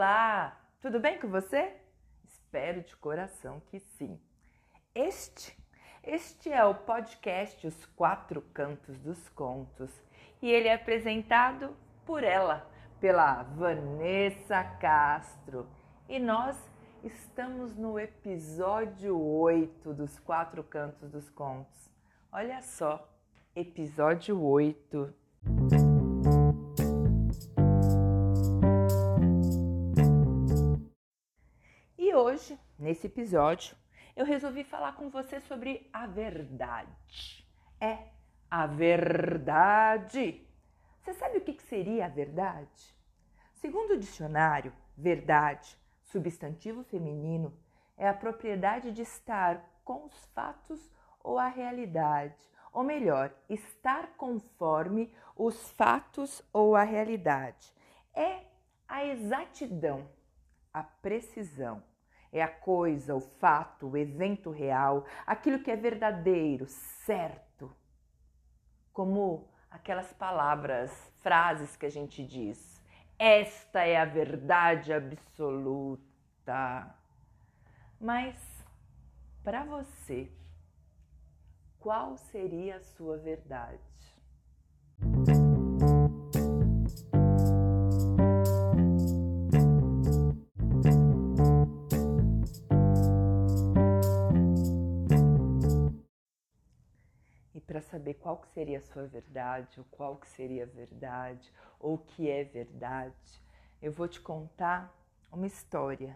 Olá, tudo bem com você? Espero de coração que sim. Este, este é o podcast Os Quatro Cantos dos Contos e ele é apresentado por ela, pela Vanessa Castro. E nós estamos no episódio 8 dos Quatro Cantos dos Contos. Olha só, episódio 8. Nesse episódio, eu resolvi falar com você sobre a verdade. É a verdade. Você sabe o que seria a verdade? Segundo o dicionário, verdade, substantivo feminino, é a propriedade de estar com os fatos ou a realidade, ou melhor, estar conforme os fatos ou a realidade. É a exatidão, a precisão. É a coisa, o fato, o evento real, aquilo que é verdadeiro, certo. Como aquelas palavras, frases que a gente diz. Esta é a verdade absoluta. Mas para você, qual seria a sua verdade? Para saber qual que seria a sua verdade, ou qual que seria a verdade, ou o que é verdade, eu vou te contar uma história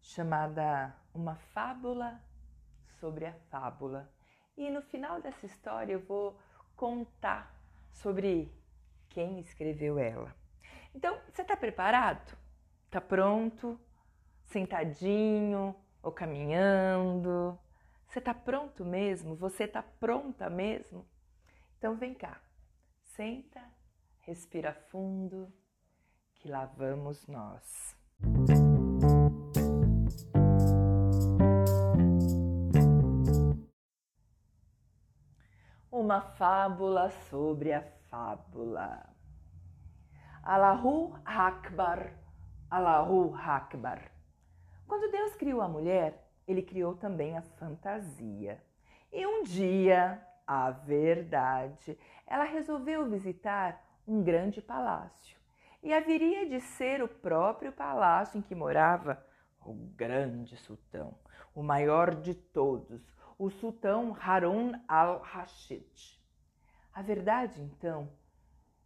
chamada Uma Fábula sobre a Fábula. E no final dessa história eu vou contar sobre quem escreveu ela. Então, você está preparado? Está pronto? Sentadinho ou caminhando? Você está pronto mesmo? Você está pronta mesmo? Então vem cá, senta, respira fundo, que lá vamos nós. Uma fábula sobre a fábula. Allahu Akbar, Allahu Akbar. Quando Deus criou a mulher, ele criou também a fantasia. E um dia, a verdade, ela resolveu visitar um grande palácio. E haveria de ser o próprio palácio em que morava o grande sultão, o maior de todos, o sultão Harun al-Rashid. A verdade, então,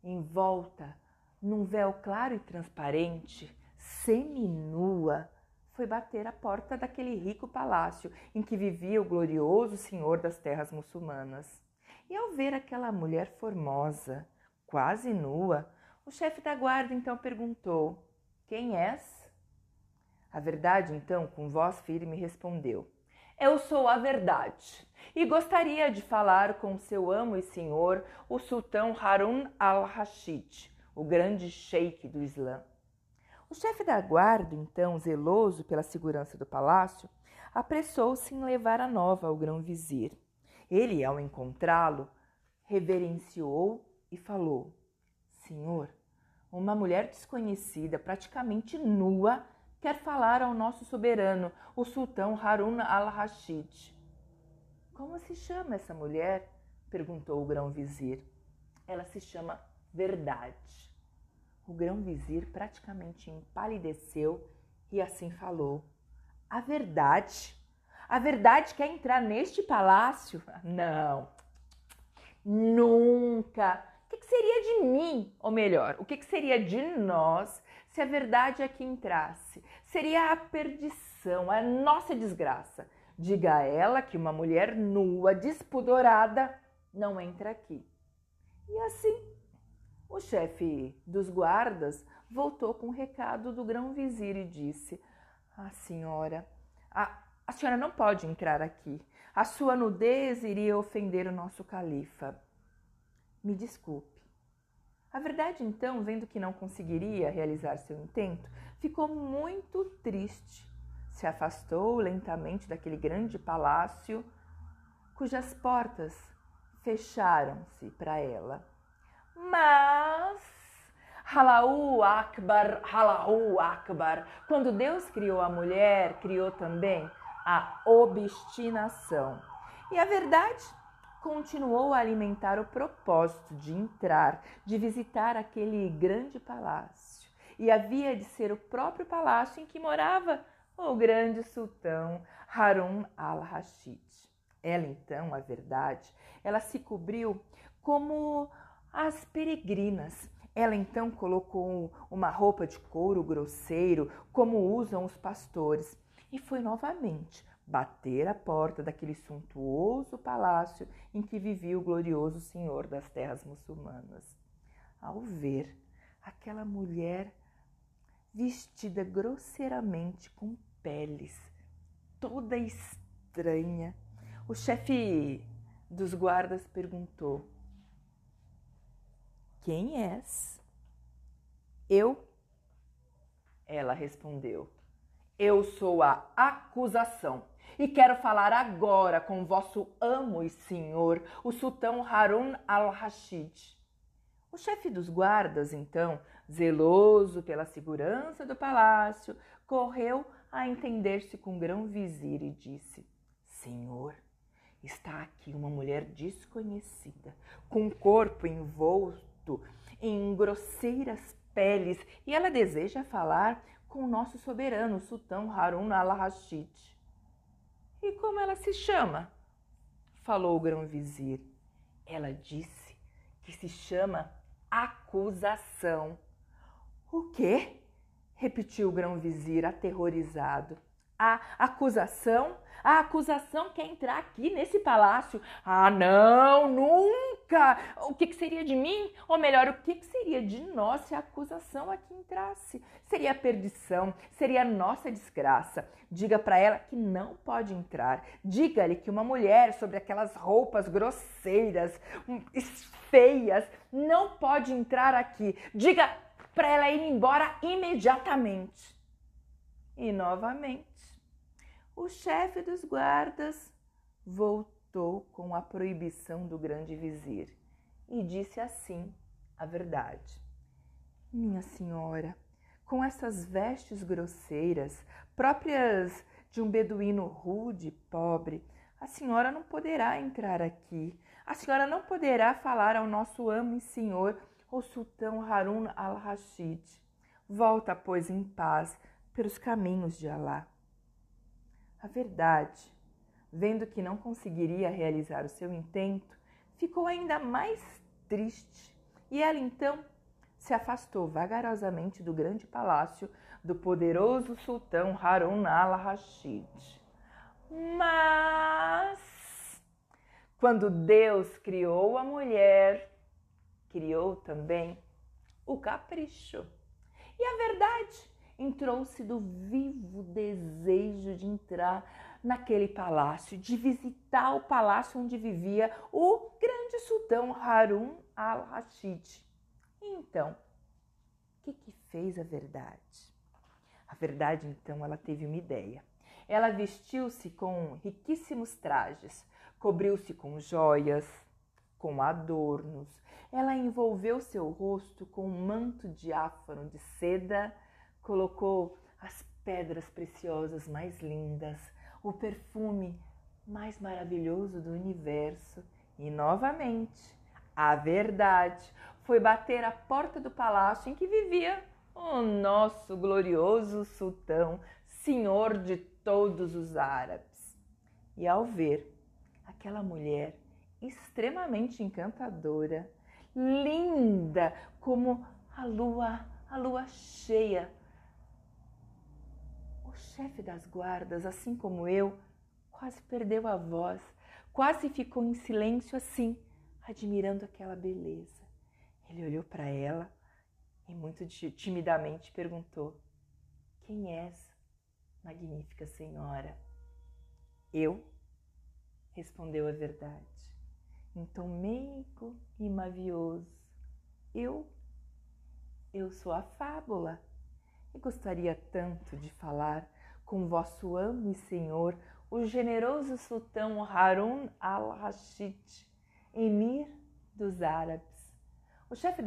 envolta num véu claro e transparente, seminua, foi bater à porta daquele rico palácio em que vivia o glorioso senhor das terras muçulmanas. E ao ver aquela mulher formosa, quase nua, o chefe da guarda então perguntou: Quem és? A verdade, então, com voz firme, respondeu: Eu sou a verdade e gostaria de falar com seu amo e senhor, o sultão Harun al-Rashid, o grande sheik do Islã. O chefe da guarda, então zeloso pela segurança do palácio, apressou-se em levar a nova ao grão-vizir. Ele, ao encontrá-lo, reverenciou e falou: Senhor, uma mulher desconhecida, praticamente nua, quer falar ao nosso soberano, o sultão Harun al-Rashid. Como se chama essa mulher? perguntou o grão-vizir. Ela se chama Verdade. O grão-vizir praticamente empalideceu e assim falou: A verdade? A verdade quer entrar neste palácio? Não, nunca. O que, seria de mim? Ou melhor, o que, seria de nós se a verdade aqui entrasse? Seria a perdição, a nossa desgraça. Diga a ela que uma mulher nua, despudorada, não entra aqui. E assim o chefe dos guardas voltou com o um recado do grão-vizir e disse: Ah, senhora, a, a senhora não pode entrar aqui. A sua nudez iria ofender o nosso califa. Me desculpe. A verdade, então, vendo que não conseguiria realizar seu intento, ficou muito triste. Se afastou lentamente daquele grande palácio, cujas portas fecharam-se para ela. Mas Halau Akbar, Halau Akbar. Quando Deus criou a mulher, criou também a obstinação. E a verdade continuou a alimentar o propósito de entrar, de visitar aquele grande palácio. E havia de ser o próprio palácio em que morava o grande sultão Harun al-Rashid. Ela então, a verdade, ela se cobriu como as peregrinas. Ela então colocou uma roupa de couro grosseiro, como usam os pastores, e foi novamente bater a porta daquele suntuoso palácio em que vivia o glorioso senhor das terras muçulmanas. Ao ver aquela mulher vestida grosseiramente com peles, toda estranha, o chefe dos guardas perguntou: Quem és? Eu? Ela respondeu: Eu sou a acusação e quero falar agora com vosso amo e senhor, o sultão Harun al-Rashid. O chefe dos guardas, então, zeloso pela segurança do palácio, correu a entender-se com o grão-vizir e disse: Senhor, está aqui uma mulher desconhecida, com o corpo envolto em grosseiras peles, e ela deseja falar com o nosso soberano, o sultão Harun al-Rashid. E como ela se chama? Falou o grão-vizir. Ela disse que se chama acusação. O quê? Repetiu o grão-vizir aterrorizado. A acusação? A acusação quer entrar aqui nesse palácio. Ah, não, nunca! O que, que seria de mim? Ou melhor, o que, que seria de nós se a acusação aqui entrasse? Seria a perdição, seria a nossa desgraça. Diga para ela que não pode entrar. Diga-lhe que uma mulher sobre aquelas roupas grosseiras, hum, feias, não pode entrar aqui. Diga para ela ir embora imediatamente. E novamente o chefe dos guardas voltou com a proibição do grande vizir e disse assim a verdade: Minha senhora, com essas vestes grosseiras, próprias de um beduíno rude, pobre, a senhora não poderá entrar aqui. A senhora não poderá falar ao nosso amo e senhor, o sultão Harun al-Rashid. Volta, pois, em paz pelos caminhos de Alá. A verdade, vendo que não conseguiria realizar o seu intento, ficou ainda mais triste e ela então se afastou vagarosamente do grande palácio do poderoso sultão Harun al-Rashid. Mas, quando Deus criou a mulher, criou também o capricho. E a verdade entrou-se do vivo desejo de entrar naquele palácio, de visitar o palácio onde vivia o grande sultão Harun al-Rashid. Então, o que, que fez a verdade? A verdade, então, ela teve uma ideia. Ela vestiu-se com riquíssimos trajes, cobriu-se com joias, com adornos. Ela envolveu seu rosto com um manto diáfano de seda colocou as pedras preciosas mais lindas, o perfume mais maravilhoso do universo e novamente a verdade foi bater à porta do palácio em que vivia o nosso glorioso sultão, senhor de todos os árabes. E ao ver aquela mulher extremamente encantadora, linda como a lua, a lua cheia, chefe das guardas, assim como eu, quase perdeu a voz, quase ficou em silêncio assim, admirando aquela beleza. Ele olhou para ela e muito timidamente perguntou: Quem és, magnífica senhora? Eu, respondeu a verdade, em tom meigo e mavioso. Eu, eu sou a fábula e gostaria tanto de falar com vosso amo e senhor, o generoso sultão Harun al-Rashid, emir dos árabes, O chefe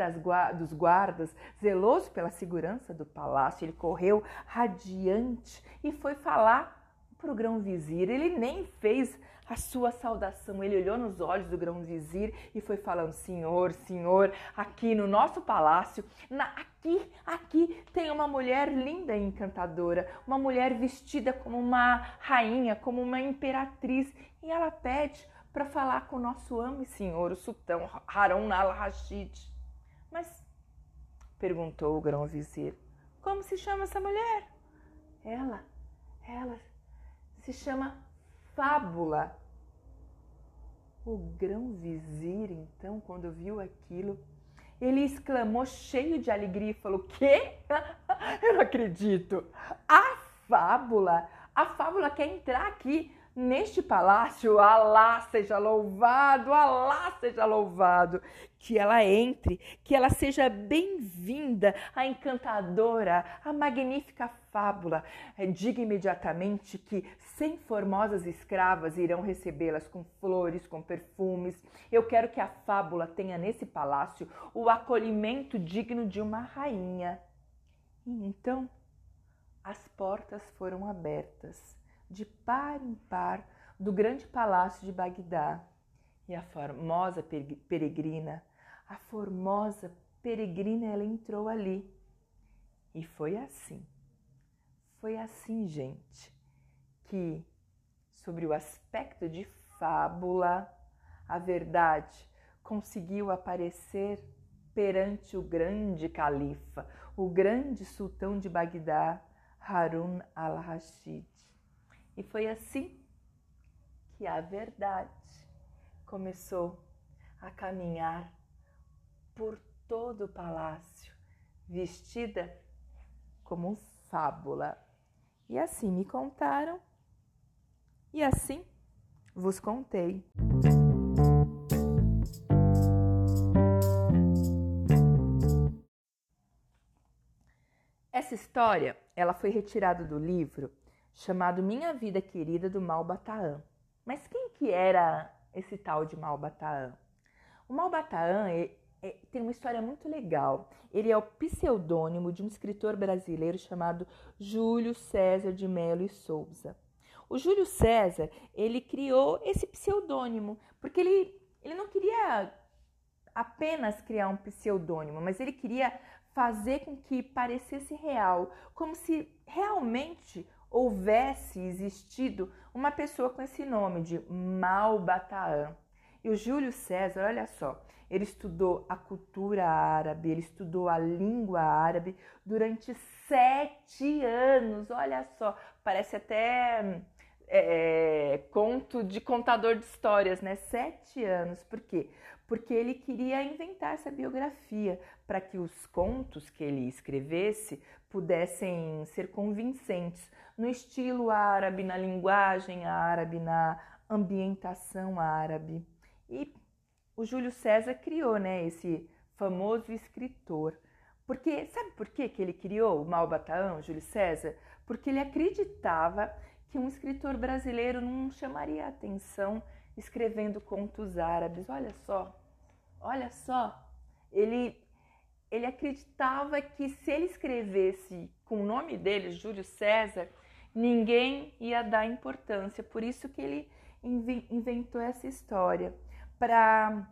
dos guardas, zeloso pela segurança do palácio, ele correu radiante e foi falar para o grão-vizir. Ele nem fez a sua saudação. Ele olhou nos olhos do grão-vizir e foi falando: Senhor, Senhor, aqui no nosso palácio, na, aqui, aqui tem uma mulher linda e encantadora, uma mulher vestida como uma rainha, como uma imperatriz, e ela pede para falar com o nosso amo e senhor, o sultão Harun al-Rashid. Mas, perguntou o grão-vizir, como se chama essa mulher? Ela, ela se chama Fábula. O grão-vizir, então, quando viu aquilo, ele exclamou cheio de alegria e falou: "Quê? Eu não acredito! A fábula! A fábula quer entrar aqui neste palácio, Alá seja louvado, Alá seja louvado, que ela entre, que ela seja bem-vinda, a encantadora, a magnífica fábula. É, diga imediatamente que cem formosas escravas irão recebê-las com flores, com perfumes. Eu quero que a fábula tenha nesse palácio o acolhimento digno de uma rainha. E então as portas foram abertas de par em par do grande palácio de Bagdá. E a formosa peregrina, a formosa peregrina, ela entrou ali. E foi assim, foi assim, gente, que, sobre o aspecto de fábula, a verdade conseguiu aparecer perante o grande califa, o grande sultão de Bagdá, Harun al-Rashid. E foi assim que a verdade começou a caminhar por todo o palácio, vestida como fábula. E assim me contaram, e assim vos contei. Essa história, ela foi retirada do livro chamado Minha Vida Querida do Malbataan. Mas quem que era esse tal de Malbataan? O Malbataan é, é, tem uma história muito legal. Ele é o pseudônimo de um escritor brasileiro chamado Júlio César de Melo e Souza. O Júlio César, ele criou esse pseudônimo porque ele, ele não queria apenas criar um pseudônimo, mas ele queria fazer com que parecesse real, como se realmente houvesse existido uma pessoa com esse nome de Malbataan. E o Júlio César, olha só, ele estudou a cultura árabe, ele estudou a língua árabe durante sete anos. Olha só, parece até é, conto de contador de histórias, né? Sete anos. Por quê? Porque ele queria inventar essa biografia para que os contos que ele escrevesse pudessem ser convincentes no estilo árabe, na linguagem árabe, na ambientação árabe. E o Júlio César criou, né, esse famoso escritor. Porque sabe por que, ele criou o Malbataan, Júlio César? Porque ele acreditava que um escritor brasileiro não chamaria atenção escrevendo contos árabes. Olha só, olha só. Ele ele acreditava que se ele escrevesse com o nome dele, Júlio César, ninguém ia dar importância. Por isso que ele inventou essa história para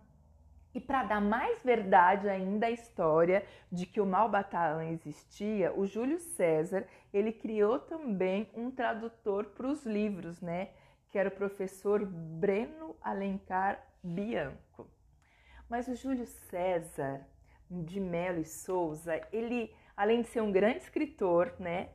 e para dar mais verdade ainda à história de que o Malbataan existia, o Júlio César, ele criou também um tradutor para os livros, né? Que era o professor Breno Alencar Bianco. Mas o Júlio César de Mello e Souza, ele, além de ser um grande escritor, né?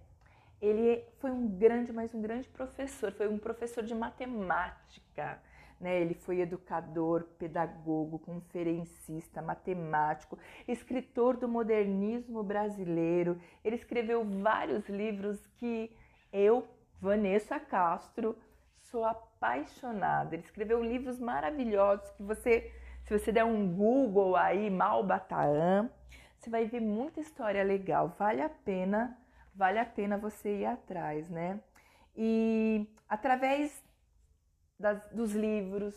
Ele foi um grande, mas um grande professor, foi um professor de matemática né? Ele foi educador, pedagogo, conferencista, matemático, escritor do modernismo brasileiro. Ele escreveu vários livros que eu, Vanessa Castro, sou apaixonada. Ele escreveu livros maravilhosos que você, se você der um Google aí, Malbataan, você vai ver muita história legal. Vale a pena, vale a pena você ir atrás, né? E através das, dos livros,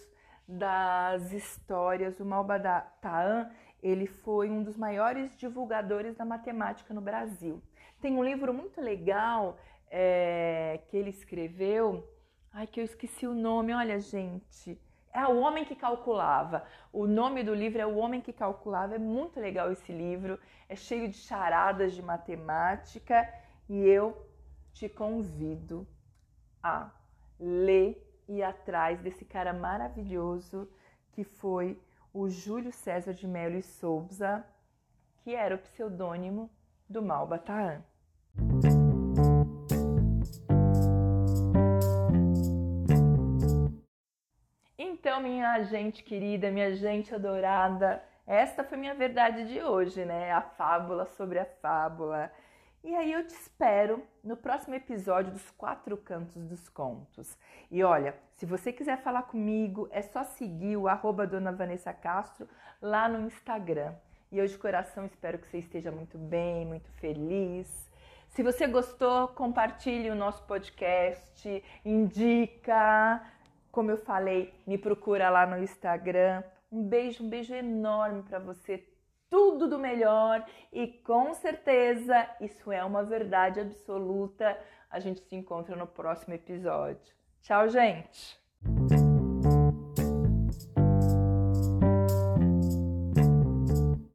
das histórias. O Malbataan, ele foi um dos maiores divulgadores da matemática no Brasil. Tem um livro muito legal é, que ele escreveu, ai que eu esqueci o nome, olha gente, é O Homem que Calculava. O nome do livro é O Homem que Calculava. É muito legal esse livro. É cheio de charadas de matemática e eu te convido a ler e atrás desse cara maravilhoso que foi o Júlio César de Melo e Souza, que era o pseudônimo do Malbataan. Então, minha gente querida, minha gente adorada, esta foi minha verdade de hoje, né? A fábula sobre a fábula. E aí eu te espero no próximo episódio dos Quatro Cantos dos Contos. E olha, se você quiser falar comigo, é só seguir o arroba Dona Vanessa Castro lá no Instagram. E eu de coração espero que você esteja muito bem, muito feliz. Se você gostou, compartilhe o nosso podcast, indica, como eu falei, me procura lá no Instagram. Um beijo, um beijo enorme para você. Tudo do melhor e com certeza isso é uma verdade absoluta. A gente se encontra no próximo episódio. Tchau, gente!